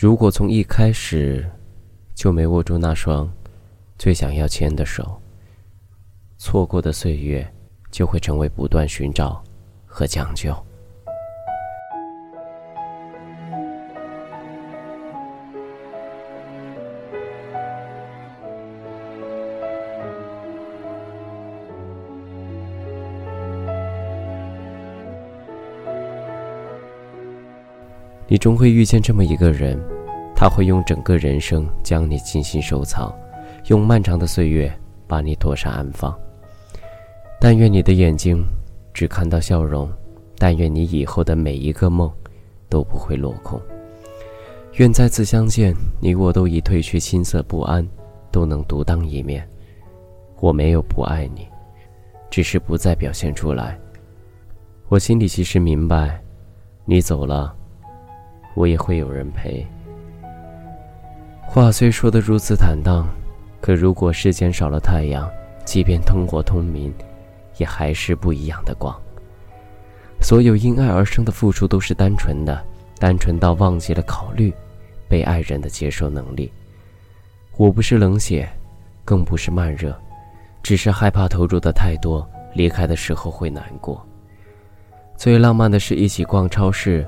如果从一开始就没握住那双最想要牵的手，错过的岁月就会成为不断寻找和讲究。你终会遇见这么一个人，他会用整个人生将你精心收藏，用漫长的岁月把你妥善安放。但愿你的眼睛只看到笑容，但愿你以后的每一个梦都不会落空。愿再次相见，你我都已褪去青涩不安，都能独当一面。我没有不爱你，只是不再表现出来。我心里其实明白，你走了。我也会有人陪。话虽说得如此坦荡，可如果世间少了太阳，即便灯火通明，也还是不一样的光。所有因爱而生的付出都是单纯的，单纯到忘记了考虑被爱人的接受能力。我不是冷血，更不是慢热，只是害怕投入的太多，离开的时候会难过。最浪漫的是一起逛超市。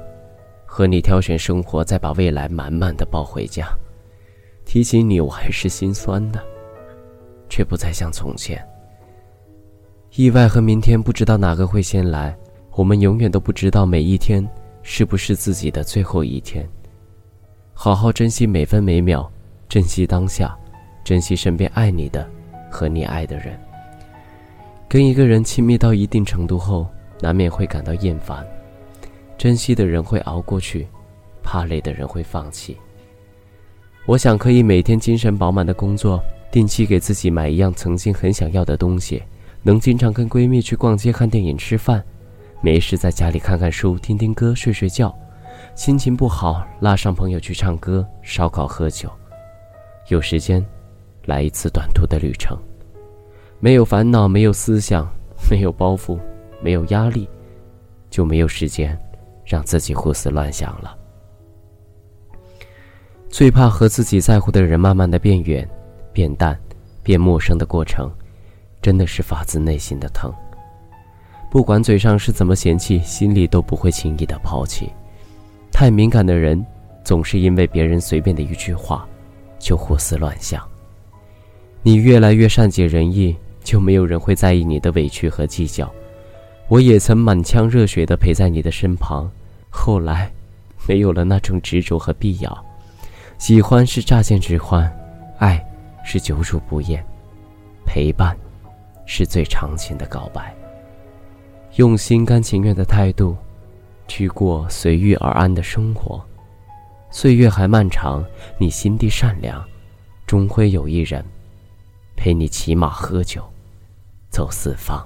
和你挑选生活，再把未来满满的抱回家。提起你，我还是心酸的，却不再像从前。意外和明天，不知道哪个会先来。我们永远都不知道每一天是不是自己的最后一天。好好珍惜每分每秒，珍惜当下，珍惜身边爱你的和你爱的人。跟一个人亲密到一定程度后，难免会感到厌烦。珍惜的人会熬过去，怕累的人会放弃。我想可以每天精神饱满的工作，定期给自己买一样曾经很想要的东西，能经常跟闺蜜去逛街、看电影、吃饭，没事在家里看看书、听听歌、睡睡觉。心情不好，拉上朋友去唱歌、烧烤、喝酒。有时间，来一次短途的旅程，没有烦恼，没有思想，没有包袱，没有压力，就没有时间。让自己胡思乱想了。最怕和自己在乎的人慢慢的变远、变淡、变陌生的过程，真的是发自内心的疼。不管嘴上是怎么嫌弃，心里都不会轻易的抛弃。太敏感的人，总是因为别人随便的一句话，就胡思乱想。你越来越善解人意，就没有人会在意你的委屈和计较。我也曾满腔热血的陪在你的身旁，后来，没有了那种执着和必要。喜欢是乍见之欢，爱是久处不厌，陪伴，是最长情的告白。用心甘情愿的态度，去过随遇而安的生活。岁月还漫长，你心地善良，终会有一人，陪你骑马喝酒，走四方。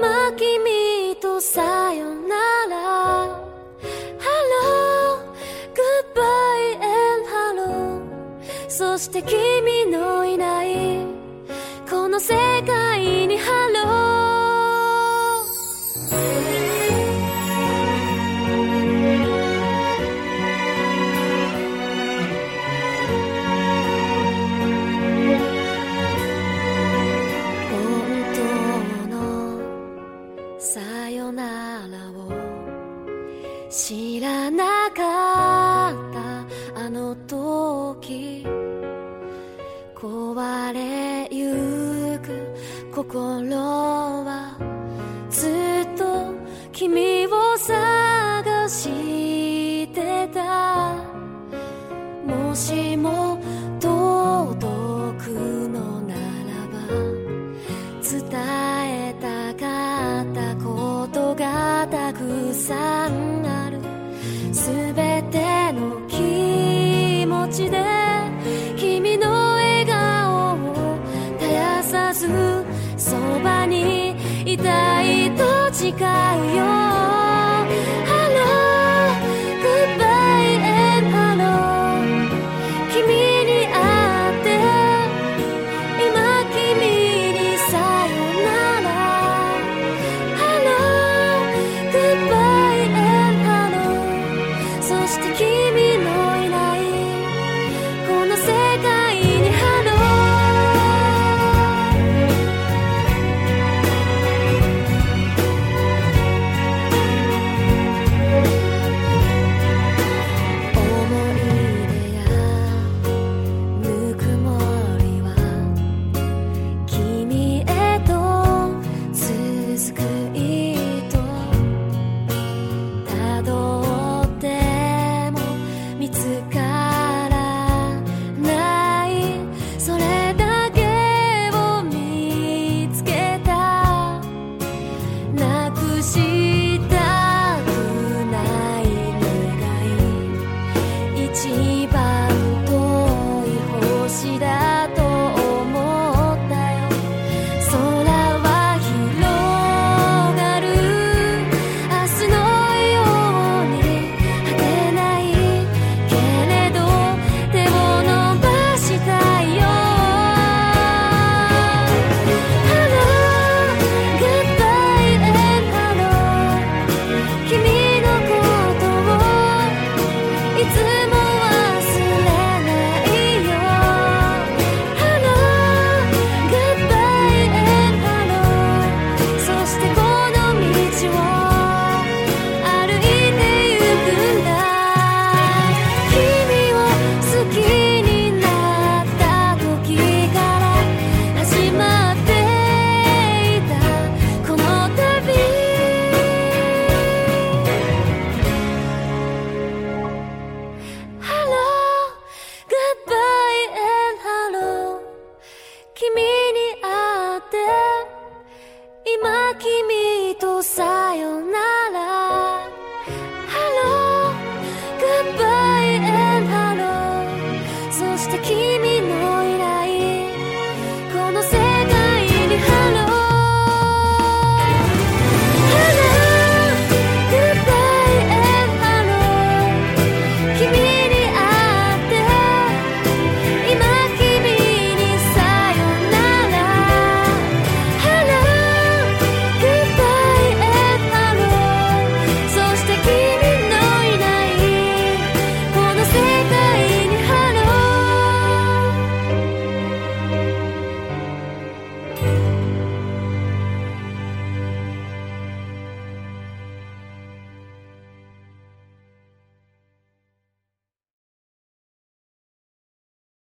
今君とさよなら Hello Goodbye and hello そして君のいない誓うよ